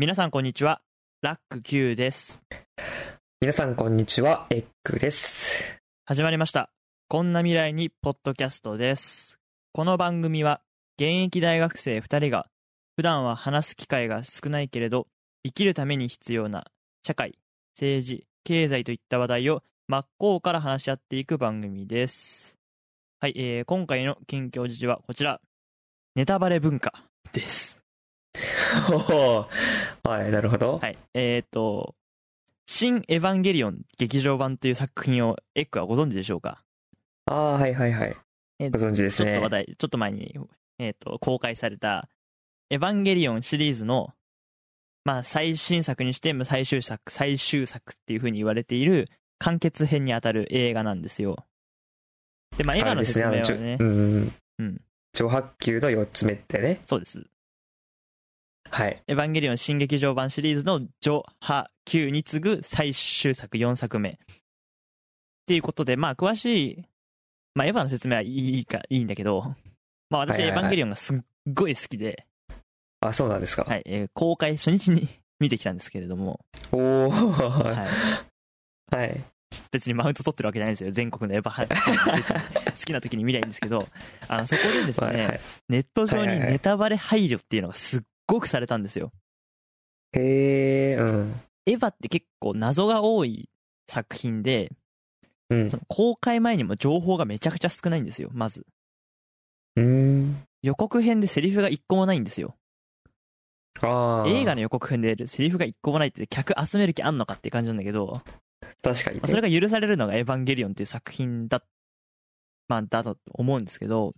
皆さんこんにちは。ラック Q です。皆さんこんにちは、エッグです。始まりました。こんな未来にポッドキャストです。この番組は現役大学生2人が普段は話す機会が少ないけれど生きるために必要な社会、政治、経済といった話題を真っ向から話し合っていく番組です。はい、えー、今回の近況時事はこちら。ネタバレ文化です。はい、なるほど。はい。えっ、と、新エヴァンゲリオン劇場版という作品をエッグはご存知でしょうか？ああ、はいはいはい。えご存知ですねちょっと話。題、ちょっと前に、えっ、と、公開された、エヴァンゲリオンシリーズの、まあ、最新作にして、最終作、最終作っていう風に言われている、完結編にあたる映画なんですよ。で、まあ、エヴァの説明はねあの、ちょうん。うん上白球の4つ目ってね。そうです。はい。エヴァンゲリオン新劇場版シリーズの序波9に次ぐ最終作4作目。っていうことで、まあ、詳しい、まあ、エヴァの説明はいいか、いいんだけど、まあ、私、エヴァンゲリオンがすっごい好きで、あ、そうなんですか。はい、えー公開初日に見てきたんですけれども、おおは、はいはい。別にマウント取ってるわけじゃないんですよ。全国のエヴァ 好きな時に見りゃいいんですけど、あの、そこでですね、はいはいネット上にネタバレ配慮っていうのがすっごくされたんですよ。へえ、うん。エヴァって結構謎が多い作品で、うんそ。の公開前にも情報がめちゃくちゃ少ないんですよ、まず。うーん。予告編でセリフが一個もないんですよ。ああ。映画の予告編でセリフが一個もないって客集める気あんのかって感じなんだけど、確かに、ねまあ、それが許されるのがエヴァンゲリオンっていう作品だ、まあ、だと思うんですけど、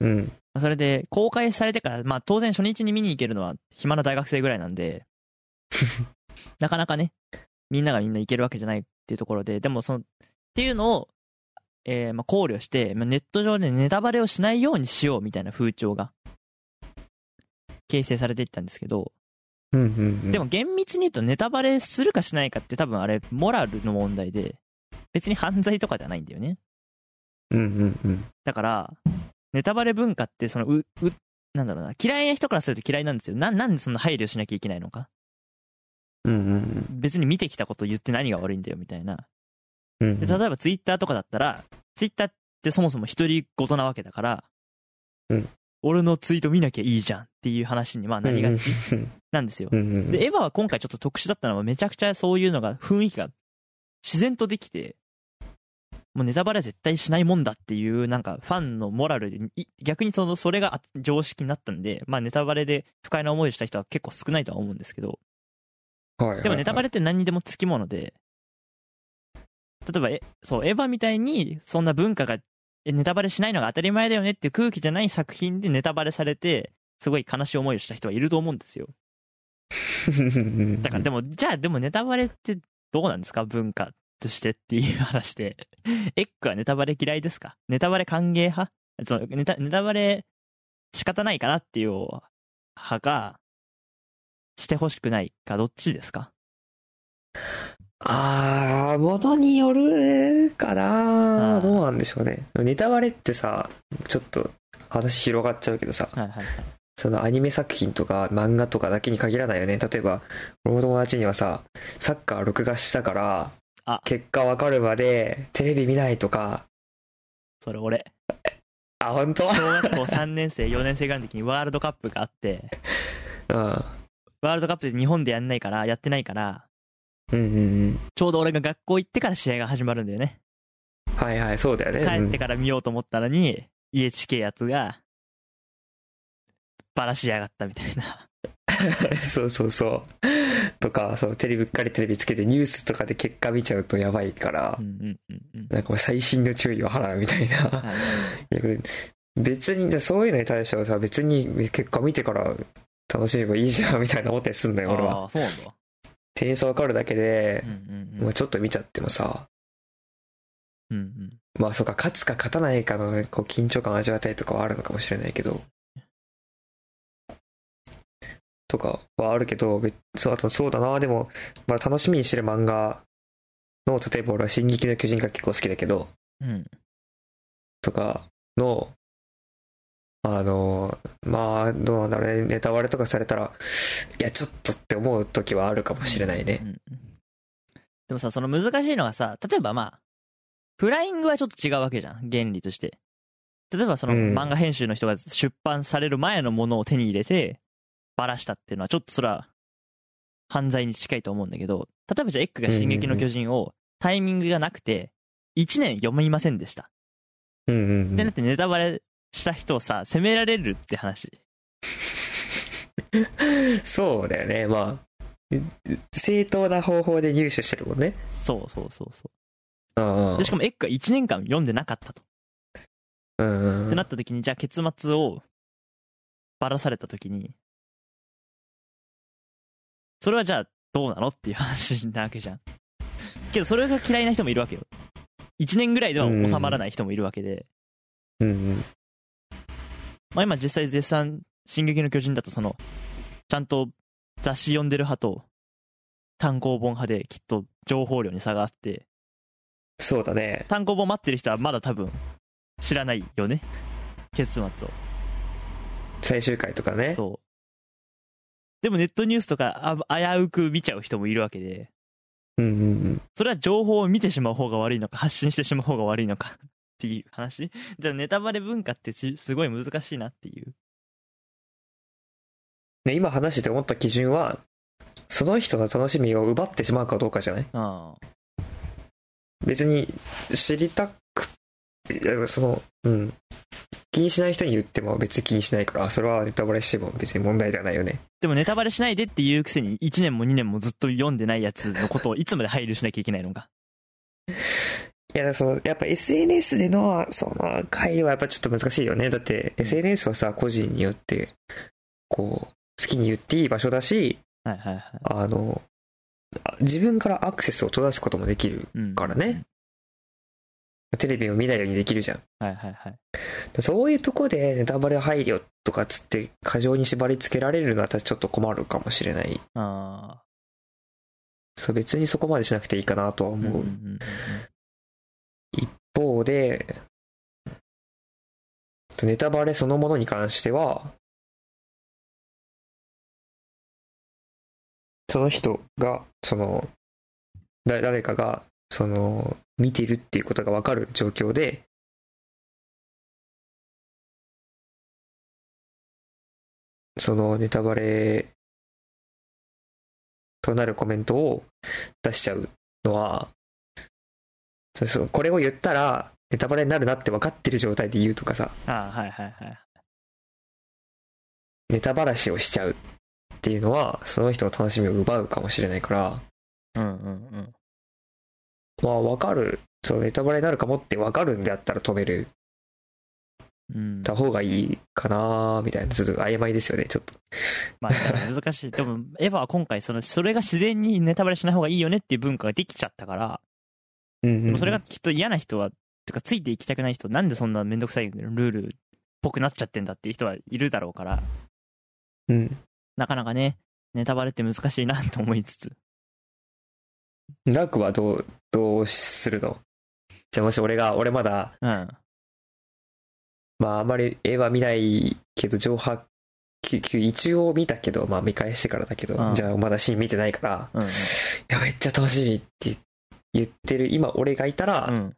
うん。まあそれで公開されてから、まあ当然初日に見に行けるのは暇な大学生ぐらいなんで、なかなかね、みんながみんな行けるわけじゃないっていうところで、でもその、っていうのを、えーまあ考慮して、まあ、ネット上でネタバレをしないようにしようみたいな風潮が、形成されていったんですけど、うんうんうん。でも、厳密に言うとネタバレするかしないかって多分あれ、モラルの問題で、別に犯罪とかではないんだよね。うんうんうん。だから、ネタバレ文化って、その、う、う、なんだろうな、嫌いな人からすると嫌いなんですよ。な、なんでそんな配慮しなきゃいけないのか。うんうん別に見てきたこと言って何が悪いんだよ、みたいな。うん。うんで例えばツイッターとかだったら、ツイッターってそもそも独り言なわけだから、うん俺のツイート見なきゃいいじゃんっていう話にまあなりがちなんですよう。んうん。で、エヴァは今回ちょっと特殊だったのはめちゃくちゃそういうのが、雰囲気が自然とできて、もうネタバレは絶対しないもんだっていう、なんかファンのモラルで、い逆にその、それが常識になったんで、まあネタバレで不快な思いをした人は結構少ないとは思うんですけど、はいはいはい。でもネタバレって何にでもつきもので、例えば、え、そう、エヴァみたいにそんな文化が、えネタバレしないのが当たり前だよねっていう空気じゃない作品でネタバレされて、すごい悲しい思いをした人はいると思うんですよ。だからでも、じゃあでもネタバレってどうなんですか？文化としてっていう話で。エッグはネタバレ嫌いですか？ネタバレ歓迎派？そのネタ、ネタバレ仕方ないかなっていう派が、してほしくないか、どっちですか？あー、ものによるかなどうなんでしょうね。ネタバレってさ、ちょっと話広がっちゃうけどさ、はいはいはい。そのアニメ作品とか漫画とかだけに限らないよね。例えば、俺の友達にはさ、サッカー録画したからあ、結果わかるまでテレビ見ないとか、それ俺。あ、本当？小学校3年生、4年生ぐらいの時にワールドカップがあって、うん。ワールドカップで日本でやんないから、やってないから、うんうんうん。ちょうど俺が学校行ってから試合が始まるんだよね。はいはい、そうだよね。帰ってかから見ようと思ったのに、家チケやつが、バラしやがったみたいな。ら。そうそうそう。とか、そう、テレビ、うっかりテレビつけてニュースとかで結果見ちゃうとやばいから。なんかもう細心の注意を払うみたいな。別に、じゃあそういうのに対してはさ、別に結果見てから楽しめばいいじゃんみたいな思ったりすんだよ、俺は。そうなんだ。点差わかるだけでう、んうちょっと見ちゃってもさ、うんうん。まあそうか、勝つか勝たないかのこう緊張感を味わったりとかはあるのかもしれないけど、とかはあるけど、別そうあとそうだな、でも、まあ楽しみにしてる漫画の、例えば俺は進撃の巨人が結構好きだけど、うん。とかの、あの、まあ、どうなんだろうね。ネタバレとかされたら、いや、ちょっとって思う時はあるかもしれないね。うんうんでもさ、その難しいのがさ、例えばまあ、フライングはちょっと違うわけじゃん、原理として。例えばそのうん漫画編集の人が出版される前のものを手に入れて、ばらしたっていうのはちょっとそれは、犯罪に近いと思うんだけど、例えばじゃあエッグが進撃の巨人をタイミングがなくて、1年読みませんでした。うんうんうんってなってネタバレした人をさ、責められるって話。そうだよね。まあ、正当な方法で入手してるもんね。そうそうそうそう。で、しかもエッグが1年間読んでなかったと。うんうんってなった時に、じゃあ結末をばらされた時に、それはじゃあどうなのっていう話なわけじゃん。けどそれが嫌いな人もいるわけよ。1年ぐらいでは収まらない人もいるわけで、うんうん。まあ今実際絶賛、進撃の巨人だとその、ちゃんと雑誌読んでる派と、単行本派できっと情報量に差があって、そうだね。単行本待ってる人はまだ多分知らないよね。結末を。最終回とかね。そう。でもネットニュースとかあ危うく見ちゃう人もいるわけで、うんうんうん。それは情報を見てしまう方が悪いのか、発信してしまう方が悪いのか っていう話？じゃあネタバレ文化ってちすごい難しいなっていう。ね、今話してて思った基準は、その人の楽しみを奪ってしまうかどうかじゃない？あ別に知りたいやその、うん。気にしない人に言っても別に気にしないから、それはネタバレしても別に問題ではないよね。でもネタバレしないでっていうくせに1年も2年もずっと読んでないやつのことをいつまで配慮しなきゃいけないのか。いや、だからその、やっぱ SNS での、その、会話はやっぱちょっと難しいよね。だって、SNS はさ、個人によって、こう、好きに言っていい場所だし、はいはいはい。あの、あ自分からアクセスを閉ざすこともできる。うんからね。テレビを見ないようにできるじゃん。はいはいはい。そういうとこでネタバレ配慮とかつって過剰に縛り付けられるのはちょっと困るかもしれない。あそう別にそこまでしなくていいかなとはあ。うんうん思う。うんうん一方で、ネタバレそのものに関しては、その人が、その、だ誰かが、その、見てるっていうことがわかる状況で、そのネタバレとなるコメントを出しちゃうのは、そうそうこれを言ったらネタバレになるなって分かってる状態で言うとかさ、ああ、はいはいはい。ネタばらしをしちゃうっていうのは、その人の楽しみを奪うかもしれないから、うんうんうん。まあ分かる、そうネタバレになるかもって分かるんであったら止めるうん、た方がいいかなみたいな、ちょっと曖昧ですよね、ちょっと。まあ、難しい。でも、エヴァは今回、その、それが自然にネタバレしない方がいいよねっていう文化ができちゃったから、うんでもそれがきっと嫌な人は、てか、ついていきたくない人、なんでそんなめんどくさいルールっぽくなっちゃってんだっていう人はいるだろうから、うん。なかなかね、ネタバレって難しいなと思いつつ。ラクはどう、どうするの？じゃあもし俺が、俺まだ、うん。まああんまり絵は見ないけど、上波、一応見たけど、まあ見返してからだけど、うんじゃあまだシーン見てないから、うん、いや、めっちゃ楽しみって言ってる、今俺がいたうん。うらん。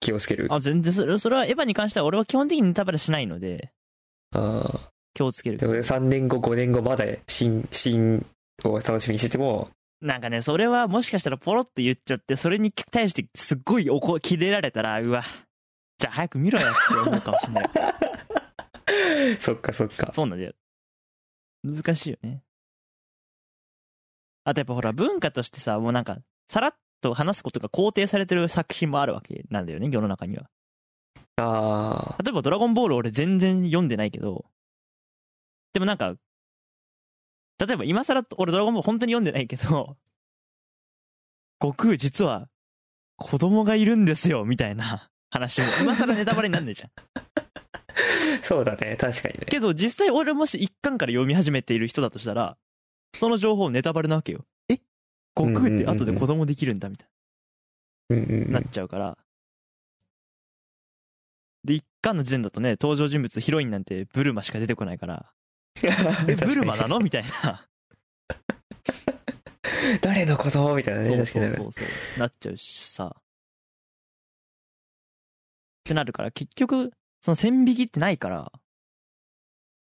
気をつける。あ、全然それ、それはエヴァに関しては俺は基本的にネタバレしないので、あ気をつけるーでも3年後、5年後まで新、新を楽しみにしてても、なんかね、それはもしかしたらポロって言っちゃって、それに対してすっごい怒、切れられたら、うわ、じゃあ早く見ろよって思うかもしれない。そっかそっか。そうなんだよ。難しいよね。あとやっぱほら、文化としてさ、もうなんか、さらっと話すことが肯定されてる作品もあるわけなんだよね、世の中には。あ例えばドラゴンボール俺全然読んでないけど、でもなんか、例えば今更俺ドラゴンボール本当に読んでないけど、悟空実は子供がいるんですよ、みたいな話も今更ネタバレになんねえじゃん。ー、そうだね、確かにね。けど実際俺もし一巻から読み始めている人だとしたら、その情報ネタバレなわけよ。え？悟空って後で子供できるんだみたいうんうんうになんっちゃうから。で、一巻の時点だとね、登場人物、ヒロインなんてブルマしか出てこないから、え、ブルマなの？みたいな。誰のこと？みたいなね、そうそうそうそう。なっちゃうしさ。ってなるから、結局、その線引きってないから、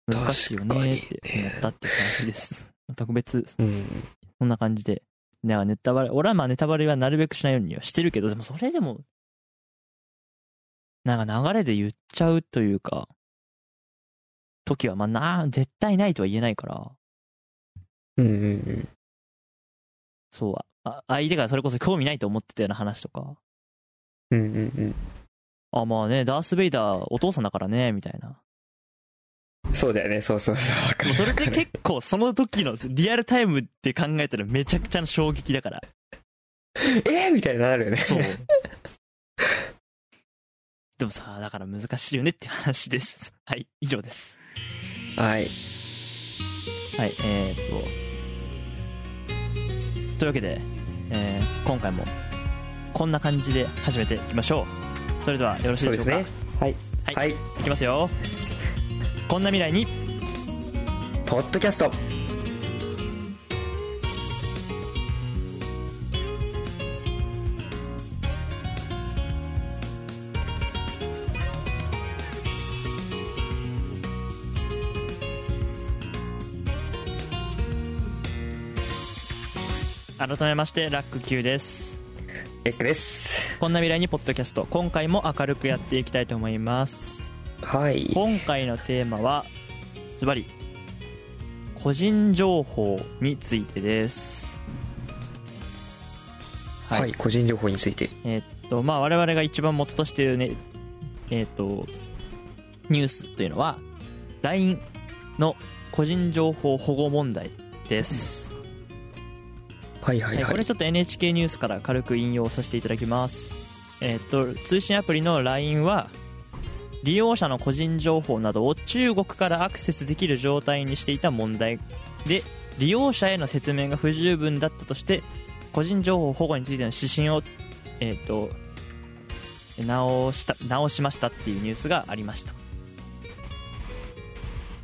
難しいよねって思ったっていう話です。特別、うん。そんな感じで。だからネタバレ、俺はまあネタバレはなるべくしないようにはしてるけど、でもそれでも、なんか流れで言っちゃうというか、時はまあな、絶対ないとは言えないから、うんうんうん。そうあ、相手がそれこそ興味ないと思ってたような話とか、うんうんうん。あ、まあね、ダース・ベイダーお父さんだからね、みたいな。そうだよね、そうそうそう。もうそれでわかる結構その時のリアルタイムって考えたらめちゃくちゃな衝撃だから。えー？みたいになるよね。そう。でもさ、だから難しいよねっていう話です。はい、以上です。はい。はい、えー、っと。というわけで、えー今回もこんな感じで始めていきましょう。それではよろしいででしょうか？すね。はい。はいはい。いきますよ。こんな未来にポッドキャスト。改めましてラック Q です。エッグです。こんな未来にポッドキャスト今回も明るくやっていきたいと思いますはい。今回のテーマはズバリ個人情報についてですはい、はい。個人情報について。えーっとまあ我々が一番元としているねえーっとニュースというのは LINE の個人情報保護問題です、はいはいはい。これちょっと NHK ニュースから軽く引用させていただきます。えーと、通信アプリの LINE は、利用者の個人情報などを中国からアクセスできる状態にしていた問題で、利用者への説明が不十分だったとして、個人情報保護についての指針を、えーと、直した、直しましたっていうニュースがありました。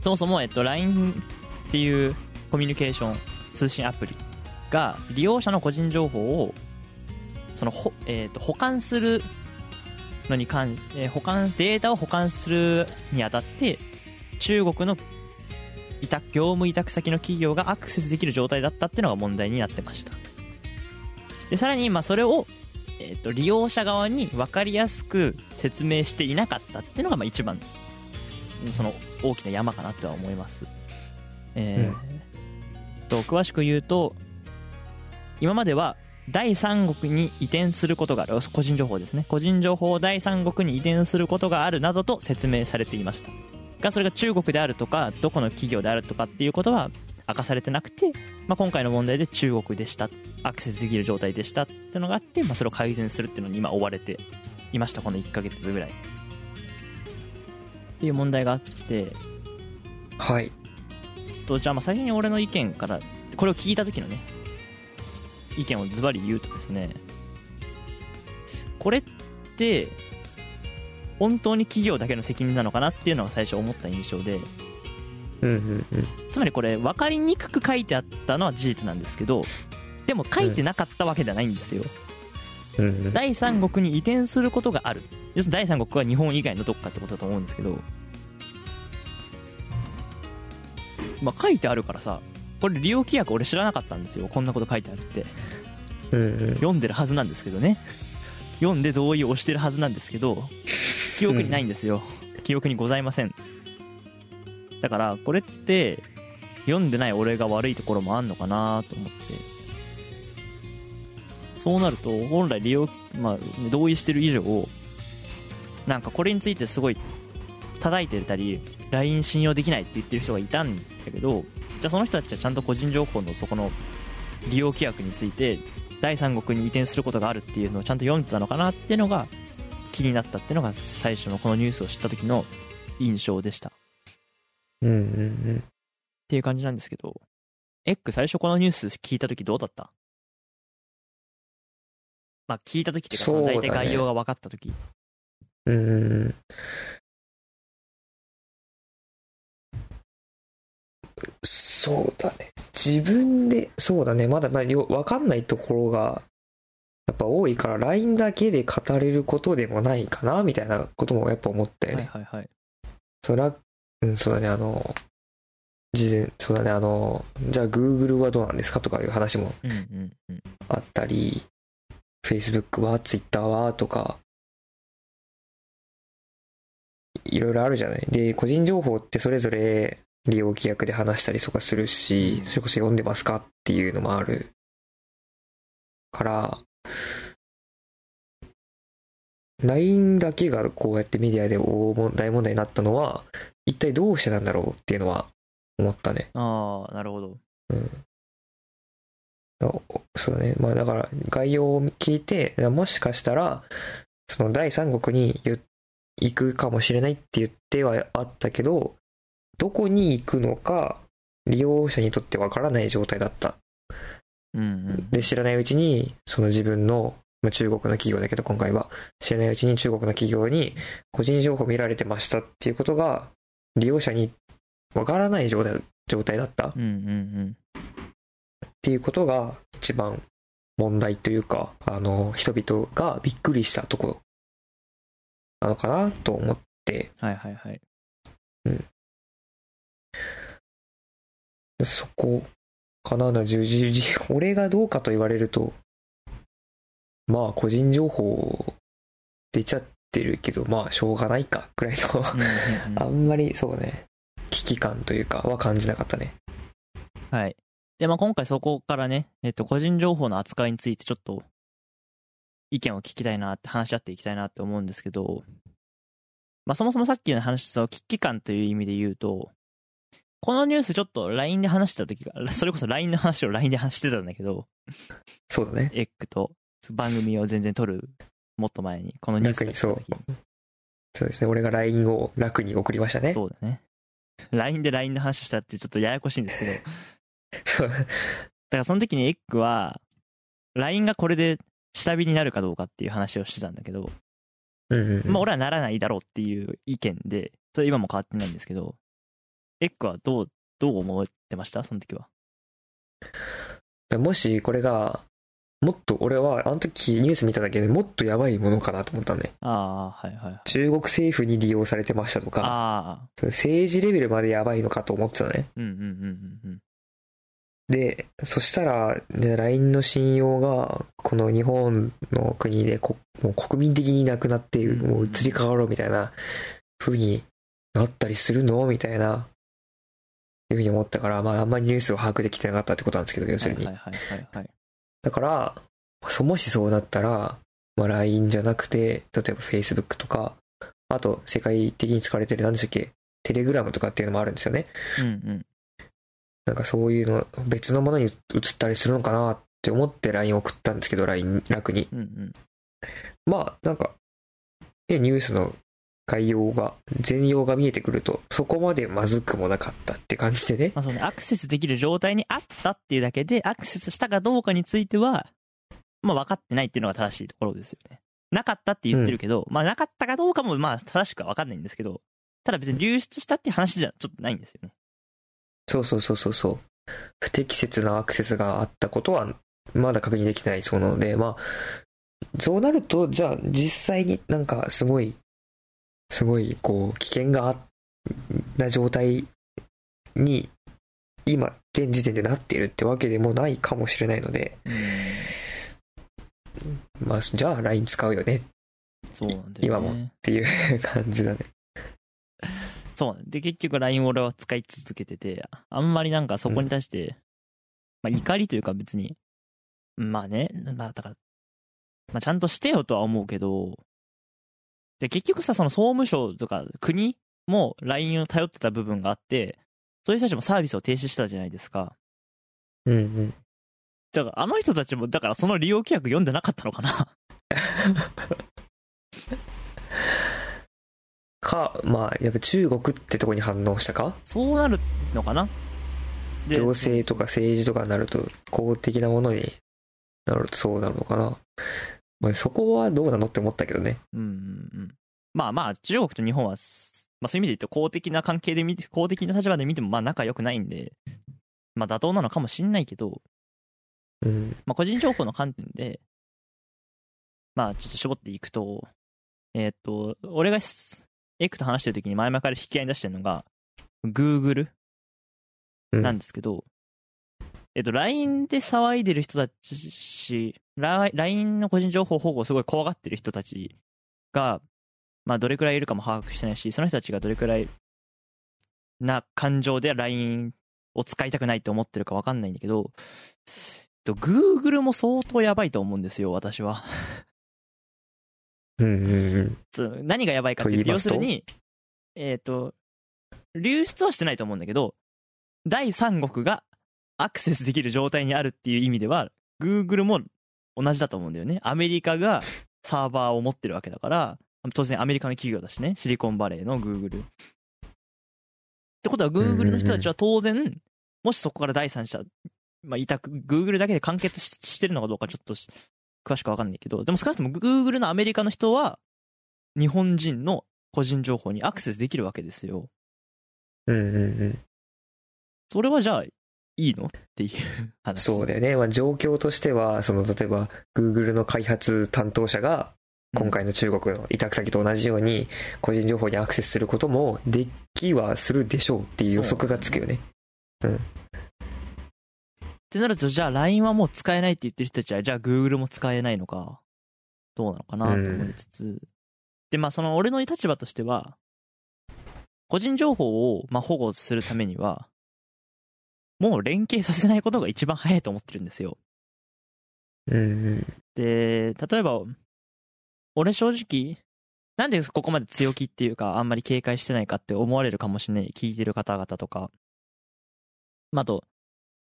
そもそも、えっと、LINE っていうコミュニケーション通信アプリが利用者の個人情報をそのほ、えー、と保管するのに関、えー保管データを保管するにあたって中国の委託業務委託先の企業がアクセスできる状態だったっていうのが問題になってました。でさらにまあそれを、えー、と利用者側に分かりやすく説明していなかったっていうのがまあ一番その大きな山かなとは思います。えーと詳しく言うと今までは第三国に移転することがある。個人情報ですね。個人情報を第三国に移転することがあるなどと説明されていました。がそれが中国であるとかどこの企業であるとかっていうことは明かされてなくて、まあ、今回の問題で中国でした。アクセスできる状態でしたっていうのがあって、まあ、それを改善するっていうのに今追われていました。この1ヶ月ぐらい。っていう問題があって。はい。とじゃあまあ先に俺の意見からこれを聞いた時のね意見をズバリ言うとですねこれって本当に企業だけの責任なのかなっていうのが最初思った印象でうんうんうん。つまりこれ分かりにくく書いてあったのは事実なんですけどでも書いてなかったわけではないんですよ、うんうん。第三国に移転することがある要するに第三国は日本以外のどっかってことだと思うんですけどまあ書いてあるからさこれ利用規約俺知らなかったんですよ。こんなこと書いてあるって。うんうん。読んでるはずなんですけどね。読んで同意を押してるはずなんですけど記憶にないんですよ、記憶にございません。だからこれって読んでない俺が悪いところもあんのかなと思って。そうなると本来利用、まあ、同意してる以上なんかこれについてすごい叩いてたり LINE 信用できないって言ってる人がいたんだけどじゃあその人たちはちゃんと個人情報のそこの利用規約について第三国に移転することがあるっていうのをちゃんと読んでたのかなっていうのが気になったっていうのが最初のこのニュースを知った時の印象でした。うんうんうん。ていう感じなんですけどエッグ最初このニュース聞いた時どうだった？まあ聞いた時っていうかその大体概要が分かった時。うんうん。そうだね。自分で、そうだね。まだ、まあ、よわかんないところが、やっぱ多いから、LINE だけで語れることでもないかな、みたいなこともやっぱ思ったよね。はいはいはい。そら、うん、そうだね、あの、事前、そうだね、あの、じゃあ Google はどうなんですか？とかいう話もうんうんうん。あったり、Facebook は、Twitter は、とか、いろいろあるじゃない。で、個人情報ってそれぞれ利用規約で話したりとかするし、それこそ読んでますかっていうのもあるから、LINE だけがこうやってメディアで大問題になったのは、一体どうしてなんだろうっていうのは思ったね。ああ、なるほど。そうだね。まあだから概要を聞いて、もしかしたら、その第三国にゆ行くかもしれないって言ってはあったけど、どこに行くのか、利用者にとってわからない状態だった。うんうん。で、知らないうちに、その自分の、まあ、中国の企業だけど今回は、知らないうちに中国の企業に個人情報見られてましたっていうことが、利用者にわからない状態状態だったっうんうんていうことが一番問題というか、あの、人々がびっくりしたところなのかなと思って、うん。はいはいはい。そこかなな、十字、俺がどうかと言われると、まあ個人情報出ちゃってるけど、まあしょうがないか、くらいの、あんまりそうね、危機感というかは感じなかったね。はい。で、まあ、今回そこからね、えっと、個人情報の扱いについてちょっと、意見を聞きたいなって、話し合っていきたいなって思うんですけど、まあ、そもそもさっきの話した危機感という意味で言うと、このニュースちょっと LINE で話してた時が、それこそ LINE の話を LINE で話してたんだけど、そうだね。エッグと番組を全然撮る、もっと前に、このニュースが来た時に。そうですね。俺が LINE を楽に送りましたね。そうだね。LINE で LINE の話したってちょっとややこしいんですけど、そう。だからその時にエッグは、LINE がこれで下火になるかどうかっていう話をしてたんだけど、うんうんうん。まあ俺はならないだろうっていう意見で、それ今も変わってないんですけど、エッグはどう、どう思ってました？その時は。もしこれが、もっと俺はあの時ニュース見ただけでもっとやばいものかなと思ったんね。ああ、はいはいはい。中国政府に利用されてましたとか、政治レベルまでやばいのかと思ってたのね。うんうんうんうんうん。で、そしたら、ね、LINE の信用が、この日本の国でこもう国民的になくなって、うんもう移り変わろうみたいな風になったりするの？みたいな、いうふうに思ったから、まああんまりニュースを把握できてなかったってことなんですけど、要するに。はいはいはいはい。だから、そもしそうなったら、まあ LINE じゃなくて、例えば Facebook とか、あと世界的に使われてる何でしたっけテレグラムとかっていうのもあるんですよね。うんうん。なんかそういうの、別のものに移ったりするのかなって思って LINE を送ったんですけど、LINE 楽に。うんうん。まあ、なんか、ねニュースの概要が、全容が見えてくると、そこまでまずくもなかったって感じでね。まあそうね、アクセスできる状態にあったっていうだけで、アクセスしたかどうかについては、まあ分かってないっていうのが正しいところですよね。なかったって言ってるけど、まあなかったかどうかもまあ正しくは分かんないんですけど、ただ別に流出したって話じゃちょっとないんですよね。そうそうそうそうそう。不適切なアクセスがあったことは、まだ確認できないそうなので、まあ、そうなると、じゃあ実際になんかすごい、すごい、こう、危険があな状態に、今、現時点でなっているってわけでもないかもしれないので、まあ、じゃあ LINE 使うよねっそうなんだよね。今もていう感じだね。そうで、結局 LINE を俺は使い続けてて、あんまりなんかそこに対して、まあ怒りというか別に、まあね、まあだから、まあちゃんとしてよとは思うけど、で、結局さ、その総務省とか国も LINE を頼ってた部分があって、そういう人たちもサービスを停止したじゃないですか。うんうん。だからあの人たちも、だからその利用規約読んでなかったのかな か、まあ、やっぱ中国ってとこに反応したか？そうなるのかなで行政とか政治とかになると、公的なものになるとそうなるのかな。まあ、そこはどうなのって思ったけどね。うんうんうん。まあまあ、中国と日本は、まあそういう意味で言うと公的な関係で見て、公的な立場で見てもまあ仲良くないんで、まあ妥当なのかもしんないけど、うん。まあ個人情報の観点で、まあちょっと絞っていくと、えーっと、俺がすエクと話してる時に前々から引き合いに出してるのが、Google うんなんですけど、えっと、LINE で騒いでる人たちし、ラ LINE の個人情報保護をすごい怖がってる人たちが、まあ、どれくらいいるかも把握してないし、その人たちがどれくらいな感情で LINE を使いたくないって思ってるかわかんないんだけど、えっと、Google も相当やばいと思うんですよ、私は。うんうんうん。つ何がやばいかって言いますと？要するに、えっ、と、流出はしてないと思うんだけど、第三国がアクセスできる状態にあるっていう意味では、Google も同じだと思うんだよね。アメリカが サーバーを持ってるわけだから、当然アメリカの企業だしね、シリコンバレーの Google。ってことは、Google の人たちは当然、もしそこから第三者、まあ、委託、Google だけで完結ししてるのかどうかちょっとし詳しくわかんないけど、でも少なくとも Google のアメリカの人は、日本人の個人情報にアクセスできるわけですよ。うんうんうん。それはじゃあ、いいの？っていう話。そうだよね。まあ、状況としては、その、例えば、Google の開発担当者が、今回の中国の委託先と同じように、個人情報にアクセスすることも、できはするでしょうっていう予測がつくよね。ってなると、じゃあ LINE はもう使えないって言ってる人たちは、じゃあ Google も使えないのか、どうなのかなと思いつつ、で、まあその俺の立場としては、個人情報をまあ保護するためには、もう連携させないことが一番早いと思ってるんですよ。うん。で、例えば、俺正直、なんでここまで強気っていうか、あんまり警戒してないかって思われるかもしれない、聞いてる方々とか。まあ、あと、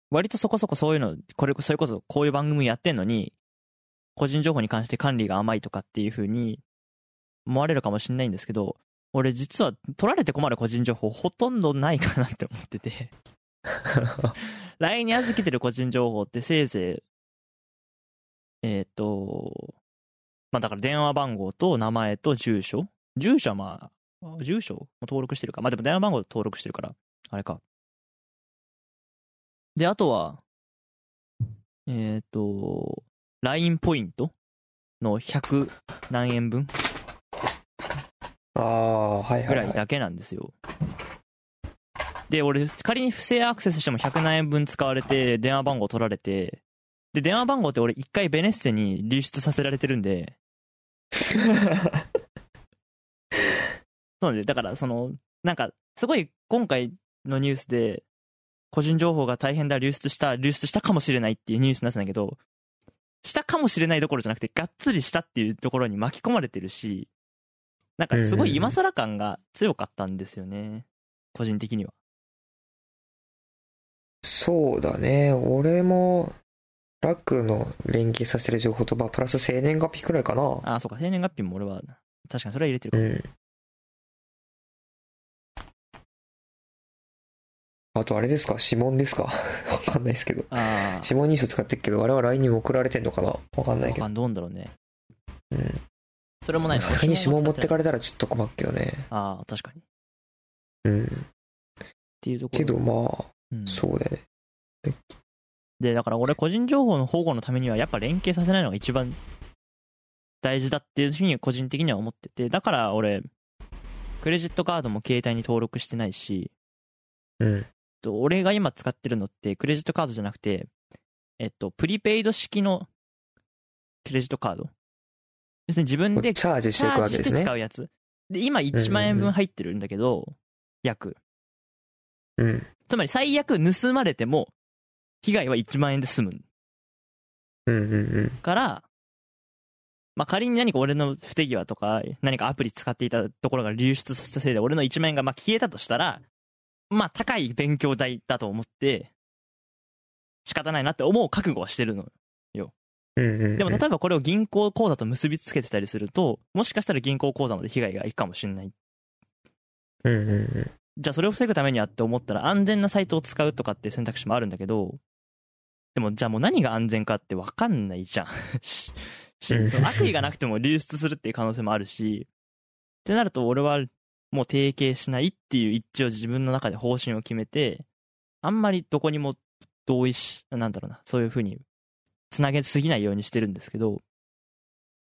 割とそこそこそういうの、これ、それこそこういう番組やってんのに、個人情報に関して管理が甘いとかっていう風に思われるかもしれないんですけど、俺実は取られて困る個人情報ほとんどないかなって思ってて。LINE に預けてる個人情報ってせいぜい、えっ、と、まあだから電話番号と名前と住所住所はまあ、住所も登録してるか。まあでも電話番号登録してるから、あれか。で、あとは、えっ、と、LINE ポイントの100何円分ああ、はいはい、はい。ぐらいだけなんですよ。で、俺、仮に不正アクセスしても100何円分使われて、電話番号取られて、で、電話番号って俺一回ベネッセに流出させられてるんで、そうなんで、だからその、なんか、すごい今回のニュースで、個人情報が大変だ、流出した、流出したかもしれないっていうニュースになってたんだけど、したかもしれないどころじゃなくて、がっつりしたっていうところに巻き込まれてるし、なんかすごい今更感が強かったんですよね。個人的には。そうだね。俺も、ラックの連携させる情報と、まあ、プラス生年月日くらいかな。ああ、そうか、生年月日も俺は、確かにそれは入れてるか。うん。あとあれですか？指紋ですか？わかんないですけど。ああ、指紋認証使ってるけど、あれは LINE にも送られてんのかな？わかんないけど。わかんどうなんだろうね。うん。それもないの？さすがに指紋持ってかれれたらちょっと困るけどね。ああ、確かに。っうん。ていうところ。けどまうんあ、そうだよね。で、だから俺個人情報の保護のためにはやっぱ連携させないのが一番大事だっていうふうに個人的には思ってて、だから俺、クレジットカードも携帯に登録してないし、うん。えっと俺が今使ってるのってクレジットカードじゃなくて、えっと、プリペイド式のクレジットカード。要するに自分でチャージしていくチャージしてわけですね。使うやつ。で、今1万円分入ってるんだけど、約。うん。つまり最悪盗まれても、被害は1万円で済むうんうんうん。から、まあ、仮に何か俺の不手際とか、何かアプリ使っていたところが流出させたせいで俺の1万円がまあ消えたとしたら、まあ高い勉強代だと思って、仕方ないなって思う覚悟はしてるの。うんうんうん。でも例えばこれを銀行口座と結びつけてたりすると、もしかしたら銀行口座まで被害がいくかもしれない。うんうんうん。じゃあそれを防ぐためにはって思ったら安全なサイトを使うとかっていう選択肢もあるんだけど、でもじゃあもう何が安全かって分かんないじゃん。しその悪意がなくても流出するっていう可能性もあるし、ってなると俺はもう提携しないっていう一応自分の中で方針を決めて、あんまりどこにも同意し、なんだろうな、そういうふうにつなげすぎないようにしてるんですけど、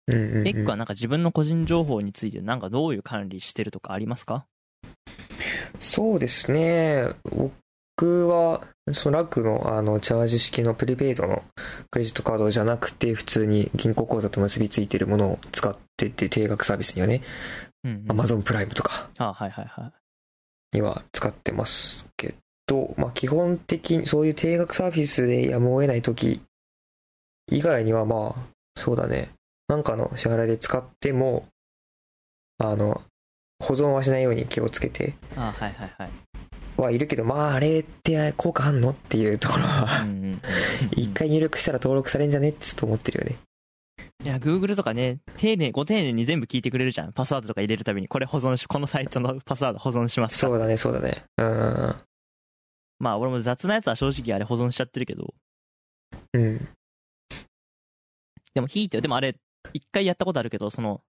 エッグはなんか自分の個人情報についてなんかどういう管理してるとかありますか？そうですね。僕は、そのラックのあのチャージ式のプリペイドのクレジットカードじゃなくて、普通に銀行口座と結びついてるものを使ってて、定額サービスにはね、うん、うん。Amazon プライムとかあはいはいはい。には使ってますけど、まあ基本的にそういう定額サービスでやむを得ない時以外にはまあ、そうだね。なんかの支払いで使っても、あの、保存はしないように気をつけてあはいはいはい。はいるけど、まああれって効果あんの？っていうところうんは、一回入力したら登録されんじゃね？ってちょっと思ってるよね。いや、Google とかね、丁寧、ご丁寧に全部聞いてくれるじゃん。パスワードとか入れるたびに、これ保存し、このサイトのパスワード保存しますか？そうだね、そうだね。うん。まあ、俺も雑なやつは正直あれ保存しちゃってるけど、うん。でも、引いて、でもあれ、一回やったことあるけど、その、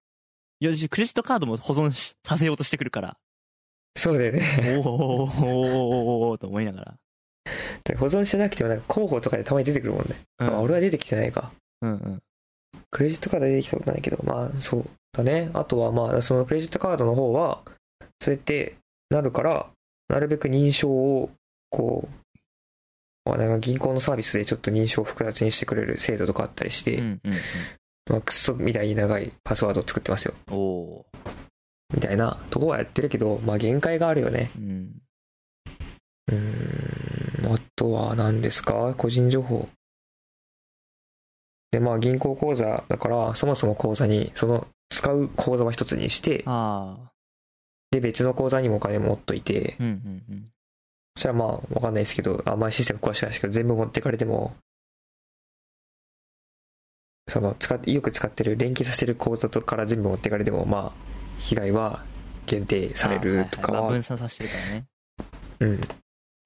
よしクレジットカードも保存しさせようとしてくるから、そうだよね。おーおーおーおーおーと思いながら。保存してなくてもなんか候補とかでたまに出てくるもんね。うんまあ俺は出てきてないか。うんうん。クレジットカードは出てきたことないけど、まあそうだね。あとはまあそのクレジットカードの方は、それってなるから、なるべく認証を、こう、まあなんか銀行のサービスでちょっと認証を複雑にしてくれる制度とかあったりして、うんうんまあクソみたいに長いパスワードを作ってますよ。うん。おーみたいなとこはやってるけど、まあ限界があるよね。うん。うーん、あとは何ですか？個人情報。で、まあ銀行口座だから、そもそも口座に、その使う口座は一つにして。で、別の口座にもお金持っといて、うんうんうん。そしたらまあ、わかんないですけど、あんまりシステム詳しくないですけど、全部持ってかれても、その、使って、よく使ってる、連携させる口座とから全部持ってかれても、まあ、被害は限定されるとかは、あはいはいまあ分散させてるからね。うん、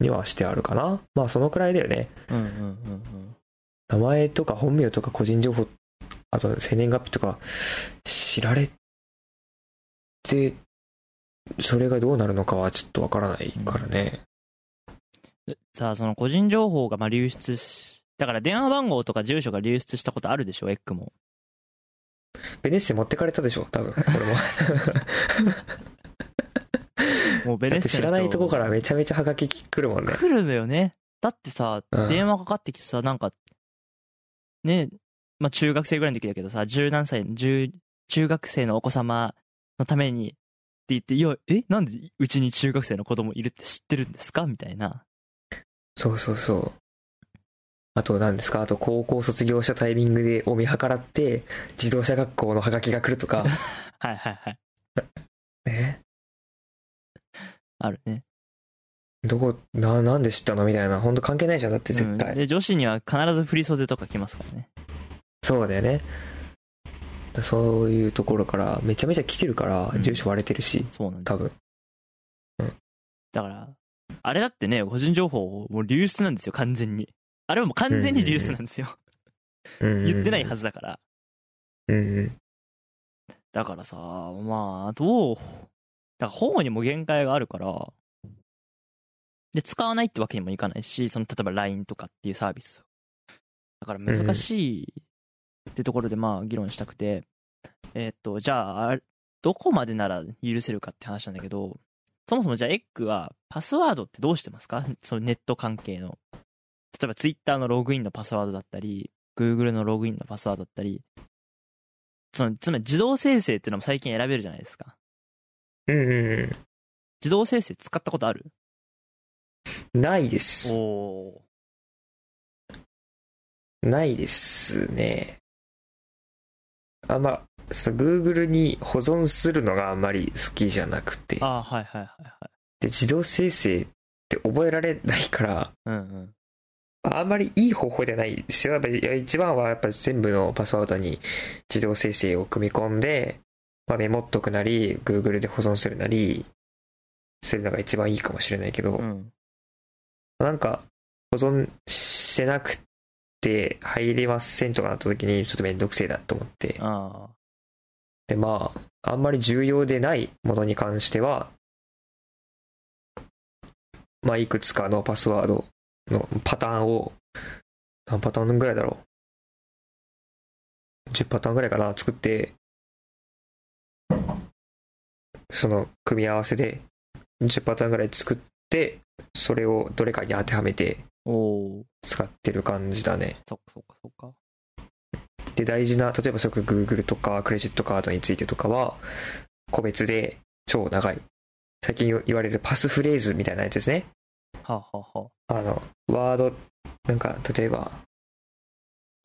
にはしてあるかな。まあ、そのくらいだよね。うんうんうんうん。名前とか本名とか個人情報、あと生年月日とか知られて、それがどうなるのかはちょっとわからないからね。でさあ、その個人情報がまあ流出し、だから電話番号とか住所が流出したことあるでしょ、エッグも。ベネッセ持ってかれたでしょ、多分、これも。もうベネッセ知らないとこからめちゃめちゃハガキ来るもんね。来るのよね。だってさ、うん電話かかってきてさ、なんか、ね、まあ中学生ぐらいの時だけどさ、十何歳、十、中学生のお子様のためにって言って、いや、え？なんでうちに中学生の子供いるって知ってるんですか？みたいな。そうそうそう。あと何ですか？あと高校卒業したタイミングでお見計らって自動車学校のハガキが来るとか。はいはいはい。ね。あるね。どこ、な、なんで知ったの？みたいな。本当関係ないじゃん。だって絶対。うんで、女子には必ず振り袖とか来ますからね。そうだよね。だそういうところからめちゃめちゃ来てるから、うん住所割れてるし、そうなんだ。多分。だから、あれだってね、個人情報もう流出なんですよ、完全に。あれはもう完全に流出なんですよ。うん言ってないはず。ずだから。だからさ、まあ、どう、だから保護にも限界があるから、で、使わないってわけにもいかないし、その、例えば LINE とかっていうサービス。だから難しいってところで、まあ、議論したくて、えーっと、じゃあ、あどこまでなら許せるかって話なんだけど、そもそもじゃあ、エッグは、パスワードってどうしてますか？そのネット関係の。例えば、Twitter のログインのパスワードだったり、Google のログインのパスワードだったり、その、つまり自動生成っていうのも最近選べるじゃないですか。うんうん自動生成使ったことある？うん。ないです。おないですね。あんま、そう Google に保存するのがあんまり好きじゃなくて。ああ、はいはいはいはい。で、自動生成って覚えられないから、うんうん。あんまりいい方法ではないですよ。やっぱり一番はやっぱり全部のパスワードに自動生成を組み込んで、まあ、メモっとくなり、Google で保存するなり、するのが一番いいかもしれないけど、うん。なんか保存してなくて入れませんとかなった時にちょっとめんどくせえなと思って、あで、まあ、あんまり重要でないものに関しては、まあ、いくつかのパスワードのパターンを、何パターンぐらいだろう。10パターンぐらいかな、作って、その組み合わせで10パターンぐらい作って、それをどれかに当てはめて使ってる感じだね。そっかそっかそっかで、大事な、例えばそれ Google とかクレジットカードについてとかは、個別で超長い。最近言われるパスフレーズみたいなやつですね。はあ、はあはあ。の、ワード、なんか、例えば、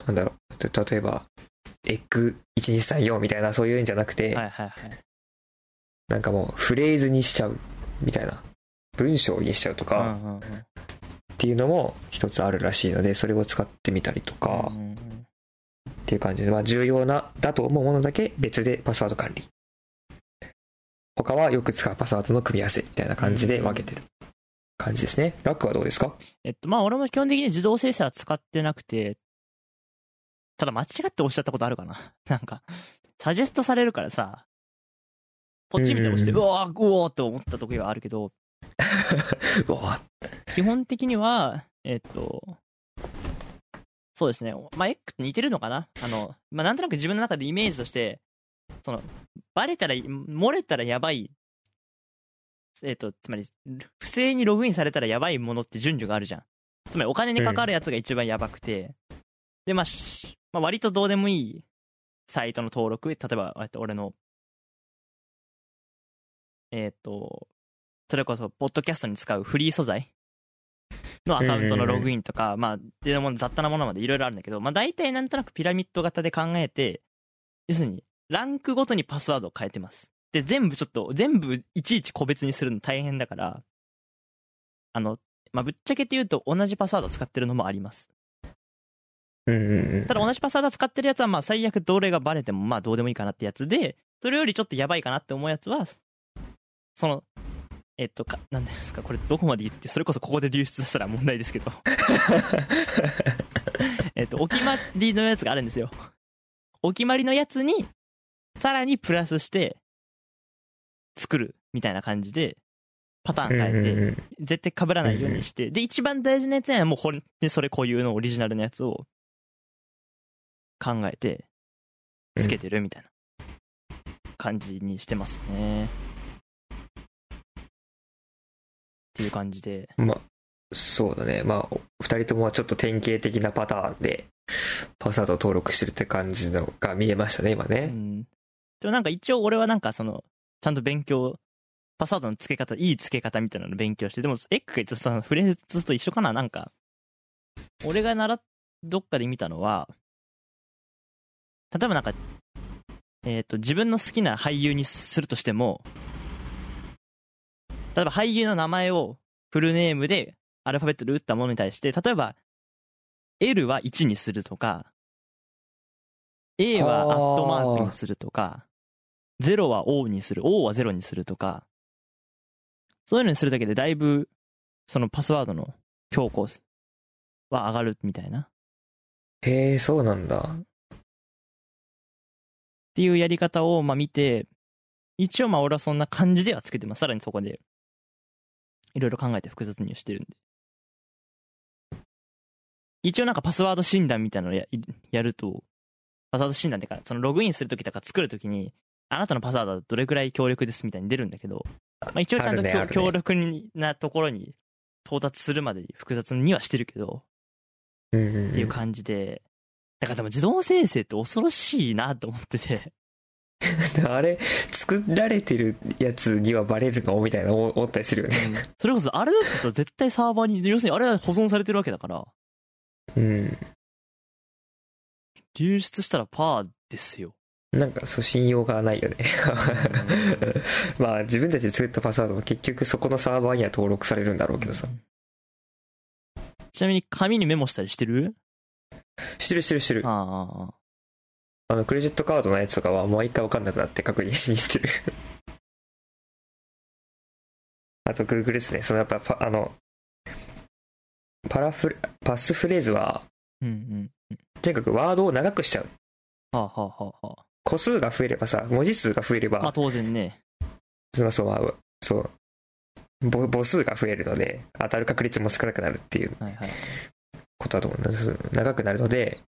なんだろう、た例えば、エッグ1234みたいな、そういうんじゃなくて、あ、はいはいはい。なんかもうフレーズにしちゃうみたいな、文章にしちゃうとうんかうんうん。っていうのも一つあるらしいので、それを使ってみたりとかうんうんっていう感じで、まあ重要な、だと思うものだけ別でパスワード管理。他はよく使うパスワードの組み合わせみたいな感じで分けてる感じですね。ラックはどうですか？えっと、まあ俺も基本的に自動生成は使ってなくて、ただ間違って押しちゃったことあるかな。なんか、サジェストされるからさ、ポチみたいな押して、ううんわー、うおーって思った時はあるけど、うわ基本的には、えっと、そうですね。まあ、X と似てるのかな？あの、まあ、なんとなく自分の中でイメージとして、その、バレたら、漏れたらやばい、えっと、つまり、不正にログインされたらやばいものって順序があるじゃん。つまり、お金にかかるやつが一番やばくて、で、まあ、しまあ、割とどうでもいいサイトの登録、例えば、えっと俺の、えっと、それこそ、ポッドキャストに使うフリー素材のアカウントのログインとか、まあ、っていうもの雑多なものまでいろいろあるんだけど、まあ、大体なんとなくピラミッド型で考えて、要するに、ランクごとにパスワードを変えてます。で、全部ちょっと、全部いちいち個別にするの大変だから、あの、まあ、ぶっちゃけて言うと同じパスワードを使ってるのもあります。ただ同じパスワードを使ってるやつは、まあ、最悪どれがバレても、まあ、どうでもいいかなってやつで、それよりちょっとやばいかなって思うやつは、その、えっと、か、なんですか、これどこまで言って、それこそここで流出したら問題ですけど。えっと、お決まりのやつがあるんですよ。お決まりのやつに、さらにプラスして、作る、みたいな感じで、パターン変えて、絶対被らないようにして、で、一番大事なやつにはもう本当にそれ固有のオリジナルのやつを考えて、つけてるみたいな感じにしてますね。っていう感じで。まあ、そうだね。まあ、二人ともちょっと典型的なパターンで、パスワードを登録してるって感じのが見えましたね、今うね。ん。でもなんか一応俺はなんかその、ちゃんと勉強、パスワードの付け方、いい付け方みたいなの勉強して、でも、エッグが言ってたそのフレーズと一緒かななんか、俺が習っ、どっかで見たのは、例えばなんか、えっ、と、自分の好きな俳優にするとしても、例えば俳優の名前をフルネームでアルファベットで打ったものに対して、例えば、L は1にするとか、A はアットマークにするとか、0は O にする、O は0にするとか、そういうのにするだけでだいぶ、そのパスワードの強固は上がるみたいな。っへえ、そうなんだ。ていうやり方をまあ見て、一応まあ俺はそんな感じではつけてます。さらにそこで、いろいろ考えて複雑にはしてるんで。一応なんかパスワード診断みたいなのをややると、パスワード診断ってか、そのログインするときとか作るときに、あなたのパスワードはどれくらい強力ですみたいに出るんだけど、まあ、一応ちゃんとねね強力なところに到達するまで複雑にはしてるけど、うんうんうんっていう感じで、だからでも自動生成って恐ろしいなと思ってて、あれ、作られてるやつにはバレるのみたいな思思ったりするよね。それこそあれだってさ、絶対サーバーに、要するにあれは保存されてるわけだから、うん。流出したらパーですよ。なんか、そう、信用がないよね。まあ、自分たちで作ったパスワードも結局そこのサーバーには登録されるんだろうけどさ。ちなみに紙にメモしたりしてる？してるしてるしてる。ああああ。あの、クレジットカードのやつとかは毎回わかんなくなって確認しに行ってる。あと、Google ですね。そのやっぱパ、あの、パラフレ、パスフレーズは、うんうん。とにかくワードを長くしちゃう。はあはあはあはあ。個数が増えればさ、文字数が増えれば、まあ当然ね。そうそう、そう、母母数が増えるので、当たる確率も少なくなるっていう。ことだと思うんです。長くなるので、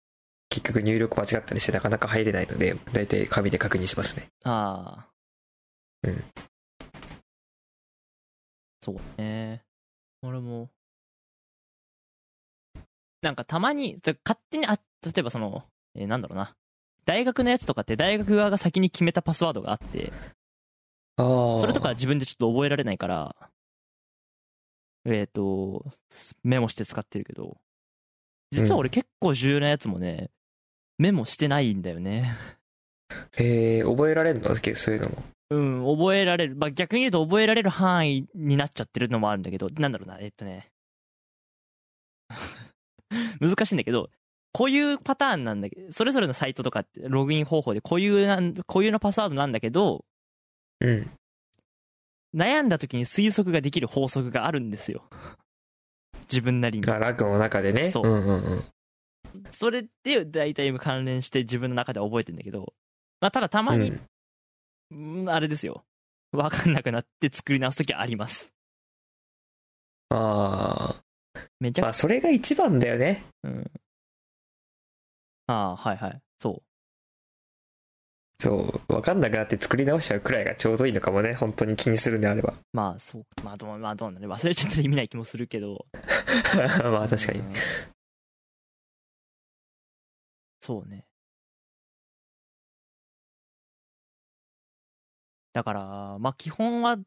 結局入力間違ったりしてなかなか入れないので、だいたい紙で確認しますね。ああ。うん。そうね。俺も。なんかたまに、勝手に、あ、例えばその、えーなんだろうな。大学のやつとかって大学側が先に決めたパスワードがあって。それとか自分でちょっと覚えられないから、えっ、と、メモして使ってるけど、実は俺結構重要なやつもね、メモしてないんだよね。へえ、覚えられるの？そういうのも。うん、覚えられる。まあ、逆に言うと覚えられる範囲になっちゃってるのもあるんだけど、なんだろうな、えっとね。難しいんだけど、固有パターンなんだけど、それぞれのサイトとかってログイン方法で固有なん、固有のパスワードなんだけど、うん。悩んだ時に推測ができる法則があるんですよ。自分なりに。あ、ラックの中でね。そううんうんうん。それで大体関連して自分の中で覚えてんだけど、まあ、ただたまに、うんうんあれですよ。わかんなくなって作り直す時はあります。ああ。めちゃくまあ、それが一番だよね。うん。ああ、はいはい。そう。そう。わかんなくなって作り直しちゃうくらいがちょうどいいのかもね。本当に気にするんであれば。まあ、そう。まあ、どう、まあ、どうなね。忘れちゃったら意味ない気もするけど。まあ、確かにう。んそうね。だから、まあ、基本は、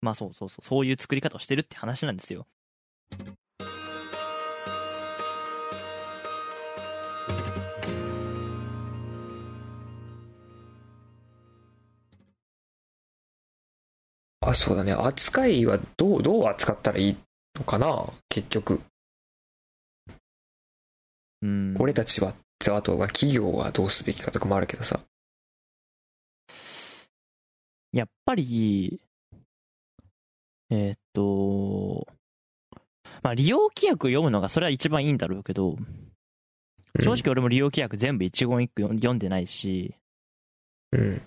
まあ、そうそうそう、そういう作り方をしてるって話なんですよ。あ、そうだね。扱いはどう、どう扱ったらいいのかな？結局。うん。俺たちは、あとは企業はどうすべきかとかもあるけどさ。やっぱり、えーっと、まあ、利用規約を読むのがそれは一番いいんだろうけど、うん正直俺も利用規約全部一言一句読んでないし、うん。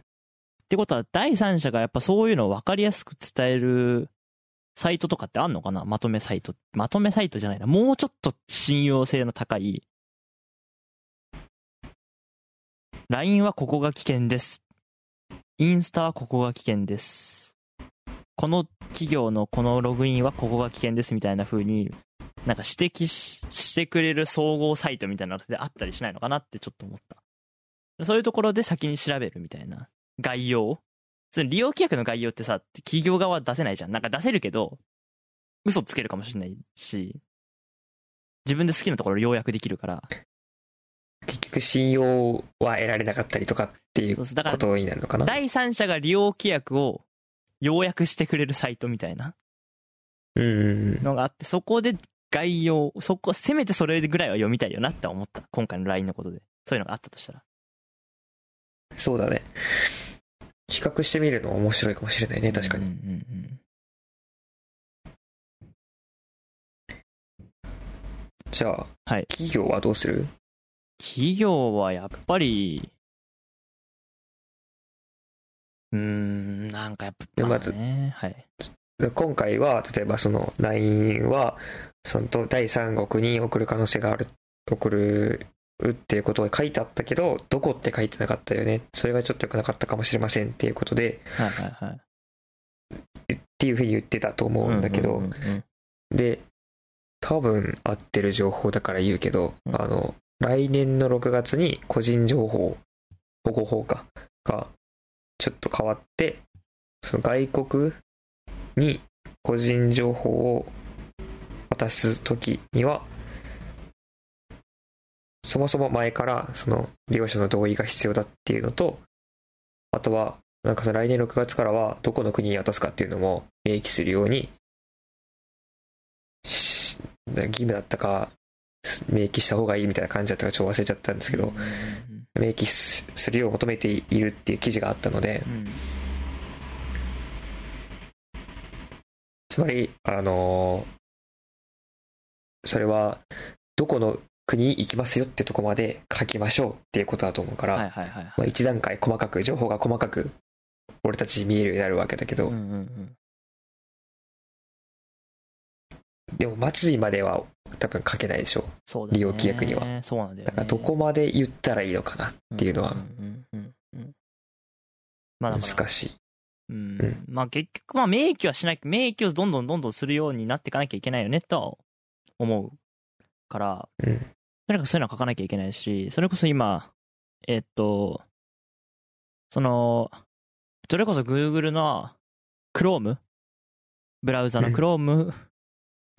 ってことは第三者がやっぱそういうのを分かりやすく伝えるサイトとかってあんのかな？まとめサイト。まとめサイトじゃないな。もうちょっと信用性の高い。LINE はここが危険です。インスタはここが危険です。この企業のこのログインはここが危険ですみたいな風に、なんか指摘ししてくれる総合サイトみたいなのであったりしないのかなってちょっと思った。そういうところで先に調べるみたいな。概要？その利用規約の概要ってさ、企業側は出せないじゃん。なんか出せるけど、嘘つけるかもしれないし、自分で好きなところ要約できるから、結局信用は得られなかったりとかっていうことになるのかな？第三者が利用規約を要約してくれるサイトみたいなうん。のがあって、そこで概要、そこ、せめてそれぐらいは読みたいよなって思った。今回の LINE のことで。そういうのがあったとしたら。そうだね。比較してみるのは面白いかもしれないね、確かに。うんうんうんじゃあ、はい企業はどうする？企業はやっぱり、うーん、なんかやっぱ、まあはい。今回は、例えばその LINE は、そのと第三国に送る可能性がある、送るっていうことを書いてあったけど、どこって書いてなかったよね。それがちょっと良くなかったかもしれませんっていうことで、はいはいはい。っていうふうに言ってたと思うんだけど、うんうんうんで、多分合ってる情報だから言うけど、うんあの、来年の6月に個人情報保護法か、がちょっと変わって、その外国に個人情報を渡すときには、そもそも前からその利用者の同意が必要だっていうのと、あとは、なんかその来年6月からはどこの国に渡すかっていうのも明記するように義務だったか明記した方がいいみたいな感じだったかちょっと忘れちゃったんですけど、明記するよう求めているっていう記事があったのでつまりあのそれはどこの国に行きますよってとこまで書きましょうっていうことだと思うから、はいはいはいまあ、はい。一段階細かく情報が細かく俺たちに見えるようになるわけだけど、うんうんうん。でも末尾までは多分書けないでしょそうだね。利用規約には。そうなんだよね。だからどこまで言ったらいいのかなっていうのは。ま難しい。うんうんまあ結局、まあ明記はしない、明記をどんどんどんどんするようになっていかなきゃいけないよねとは思うから、うんとにかくそういうのは書かなきゃいけないし、それこそ今、えっと、その、それこそ Google の Chrome、ブラウザのうん。Chrome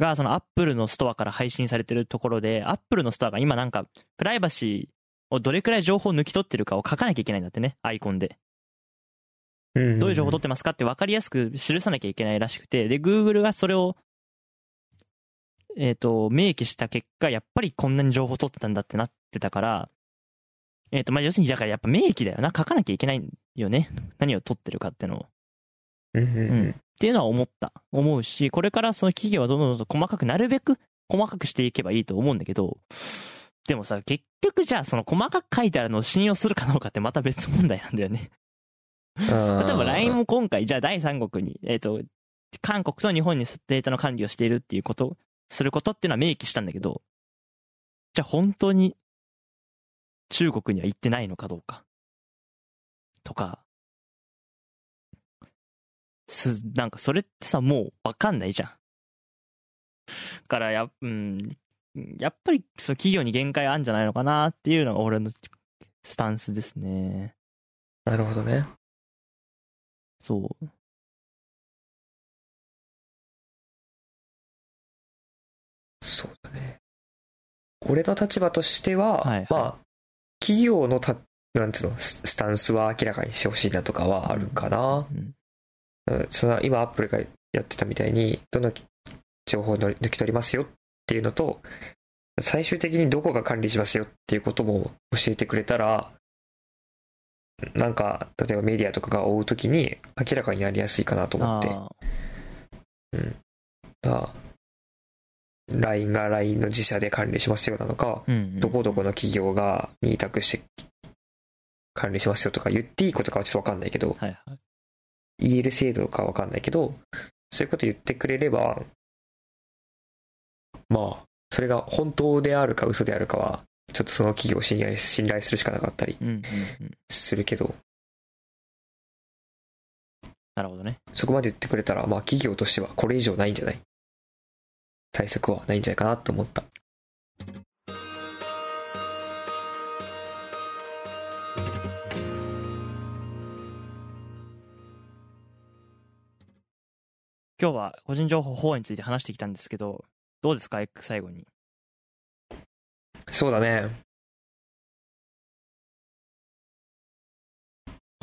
がその Apple のストアから配信されてるところで、Apple のストアが今なんかプライバシーをどれくらい情報を抜き取ってるかを書かなきゃいけないんだってね、アイコンで。どういう情報を取ってますかって分かりやすく記さなきゃいけないらしくて、で、Google がそれを、えっ、と、明記した結果、やっぱりこんなに情報を取ってたんだってなってたから、えっ、と、まあ、要するに、だからやっぱ明記だよな。書かなきゃいけないよね。何を取ってるかってのを。うんっていうのは思った。思うし、これからその企業はどんどんどん細かく、なるべく細かくしていけばいいと思うんだけど、でもさ、結局じゃあその細かく書いてあるのを信用するかどうかってまた別問題なんだよね。例えば LINE も今回、じゃあ第三国に、えっ、と、韓国と日本にデータの管理をしているっていうこと、することっていうのは明記したんだけど、じゃあ本当に中国には行ってないのかどうか。とか、す、なんかそれってさ、もうわかんないじゃん。からや、うん、やっぱりその企業に限界あるんじゃないのかなっていうのが俺のスタンスですね。なるほどね。そう。そうだね。俺の立場としては、はいはいまあ、企業のた、なんていうの、ススタンスは明らかにしてほしいなとかはあるかな。うんうんその今、アップルがやってたみたいに、どの情報を抜き取りますよっていうのと、最終的にどこが管理しますよっていうことも教えてくれたら、なんか、例えばメディアとかが追うときに明らかになりやすいかなと思って。あが LINE が LINE の自社で管理しますよなのか、ーうんうんどこどこの企業がに委託して管理しますよとか言っていいことかはちょっとわかんないけど、はいはい。言える制度かわかんないけど、そういうこと言ってくれれば、まあ、それが本当であるか嘘であるかは、ちょっとその企業を信頼信頼するしかなかったりうんうんうん。するけど、なるほどね。そこまで言ってくれたら、まあ企業としてはこれ以上ないんじゃない？対策はないんじゃないかなと思った。今日は個人情報保護について話してきたんですけど、どうですか、最後に。そうだね。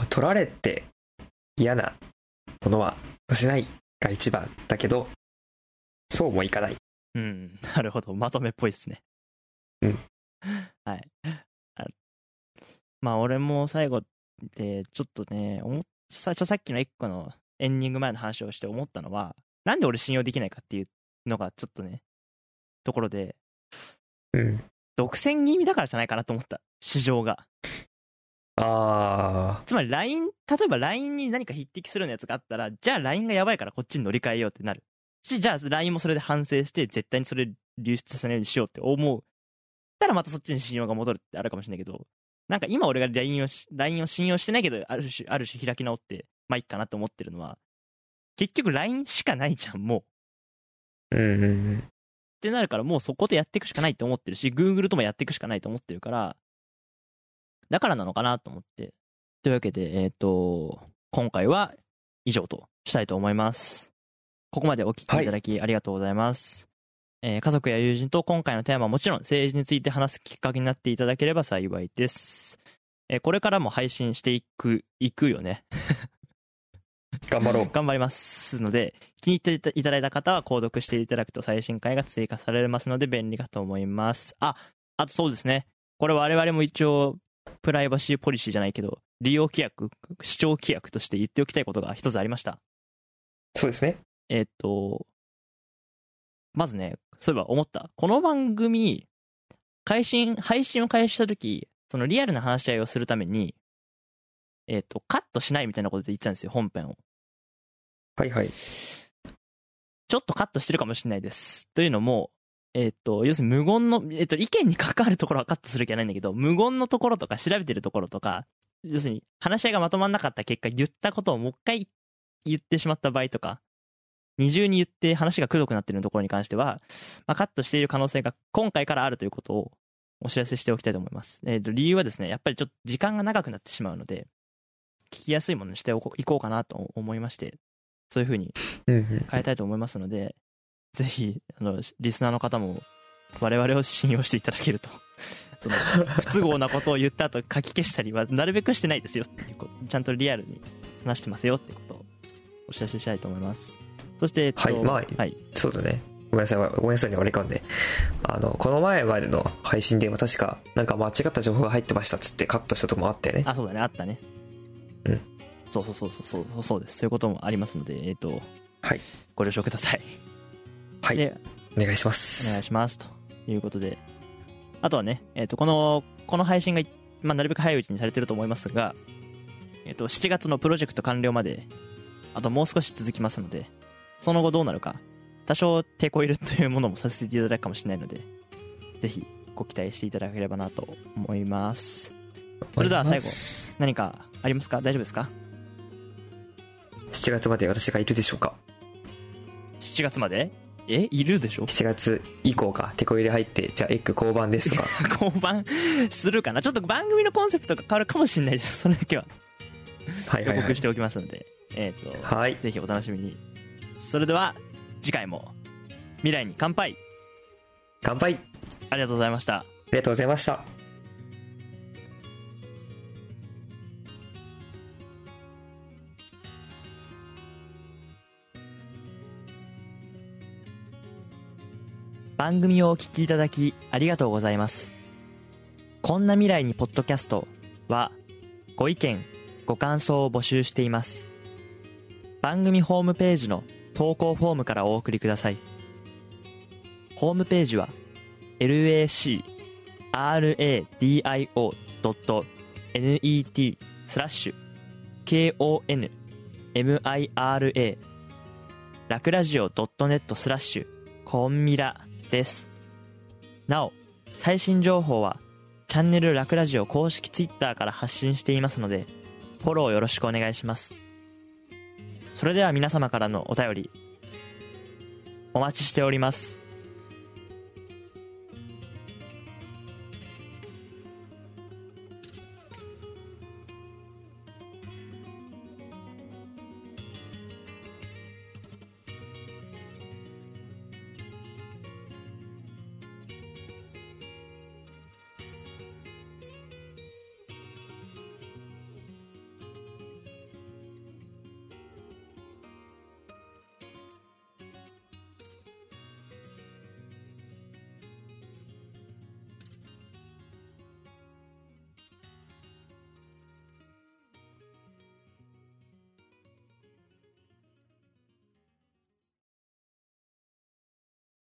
取られて嫌なものは載せないが一番だけど、そうもいかない。うん、なるほど。まとめっぽいですね。うん。はい。あまあ、俺も最後で、ちょっとね、思っ最初さっきのエッグのエンディング前の話をして思ったのは、なんで俺信用できないかっていうのがちょっとね、ところで、うん。独占気味だからじゃないかなと思った。市場が。あつまり LINE、例えば LINE に何か匹敵するようなやつがあったら、じゃあ LINE がやばいからこっちに乗り換えようってなる。し、じゃあ LINE もそれで反省して、絶対にそれ流出させないようにしようって思う。たらまたそっちに信用が戻るってあるかもしれないけど、なんか今俺が LINE をし、LINE を信用してないけど、ある種、ある種開き直って、まあいいかなと思ってるのは、結局 LINE しかないじゃん、もう。あ。うんうんうん。ってなるからもうそことやっていくしかないと思ってるし、Google ともやっていくしかないと思ってるから、だからなのかなと思って。というわけで、えっ、と、今回は以上としたいと思います。ここまでお聞きいただきありがとうございます。えー家族や友人と今回のテーマはもちろん政治について話すきっかけになっていただければ幸いです。えーこれからも配信していく、いくよね。頑張ろう。頑張りますので、気に入っていただいた方は購読していただくと最新回が追加されますので便利かと思います。あ、あとそうですね。これ我々も一応、プライバシーポリシーじゃないけど、利用規約、視聴規約として言っておきたいことが一つありました。そうですね。えっと、まずね、そういえば思った。この番組、配信、配信を開始した時、そのリアルな話し合いをするために、えっ、と、カットしないみたいなことで言ってたんですよ、本編を。はいはい。ちょっとカットしてるかもしれないです。というのも、えっ、と、要するに無言の、えっ、と、意見に関わるところはカットする気はないんだけど、無言のところとか調べてるところとか、要するに話し合いがまとまんなかった結果、言ったことをもう一回言ってしまった場合とか、二重に言って話がくどくなってるところに関しては、まあ、カットしている可能性が今回からあるということをお知らせしておきたいと思います。えっ、と、理由はですね、やっぱりちょっと時間が長くなってしまうので、聞きやすいものにしてこいこうかなと思いまして、そういうふうに。変えたいと思いますので、ぜひ、あの、リスナーの方も、我々を信用していただけると。その、不都合なことを言った後書き消したりは、なるべくしてないですよっていうこと。ちゃんとリアルに話してますよってことをお知らせしたいと思います。そして、えっと、はいまあはい。そうだね。ごめんなさい、ごめんなさいね、俺かんで。あの、この前までの配信では確か、なんか間違った情報が入ってましたっつってカットしたとこもあったよね。あ、そうだね、あったね。うん。そうそうそうそうそうそうです。そういうこともありますので、えっと、はい。ご了承ください。はい。で、お願いしまお願すい。しますということであとはね、えっとこのこの配信が、まあ、なるべく早いうちにされてると思いますが、えっと7月のプロジェクト完了まであともう少し続きますのでその後どうなるか。多少抵抗いるというものもさせていただくかもしれないのでぜひご期待していただければなと思います。それでは最後何かありますか？大丈夫ですか？7月まで私がいるでしょうか？7月まで？え？いるでしょ ?7 月以降か、テこ入れ入って、じゃあエッグ交番ですとか。交番するかな？ちょっと番組のコンセプトが変わるかもしれないです。それだけは。予はいはいはい。告しておきますので、えっ、と、はい。ぜひお楽しみに。それでは、次回も、未来に乾杯乾杯ありがとうございました。ありがとうございました。番組をお聞きいただきありがとうございます。こんな未来にポッドキャストは、ご意見、ご感想を募集しています。番組ホームページの投稿フォームからお送りください。ホームページは、lacradio.net スラッシュ konmira ラクラジオ .net スラッシュコンミラです。なお、最新情報はチャンネルラクラジオ公式ツイッターから発信していますので、フォローよろしくお願いします。それでは皆様からのお便り、お待ちしております。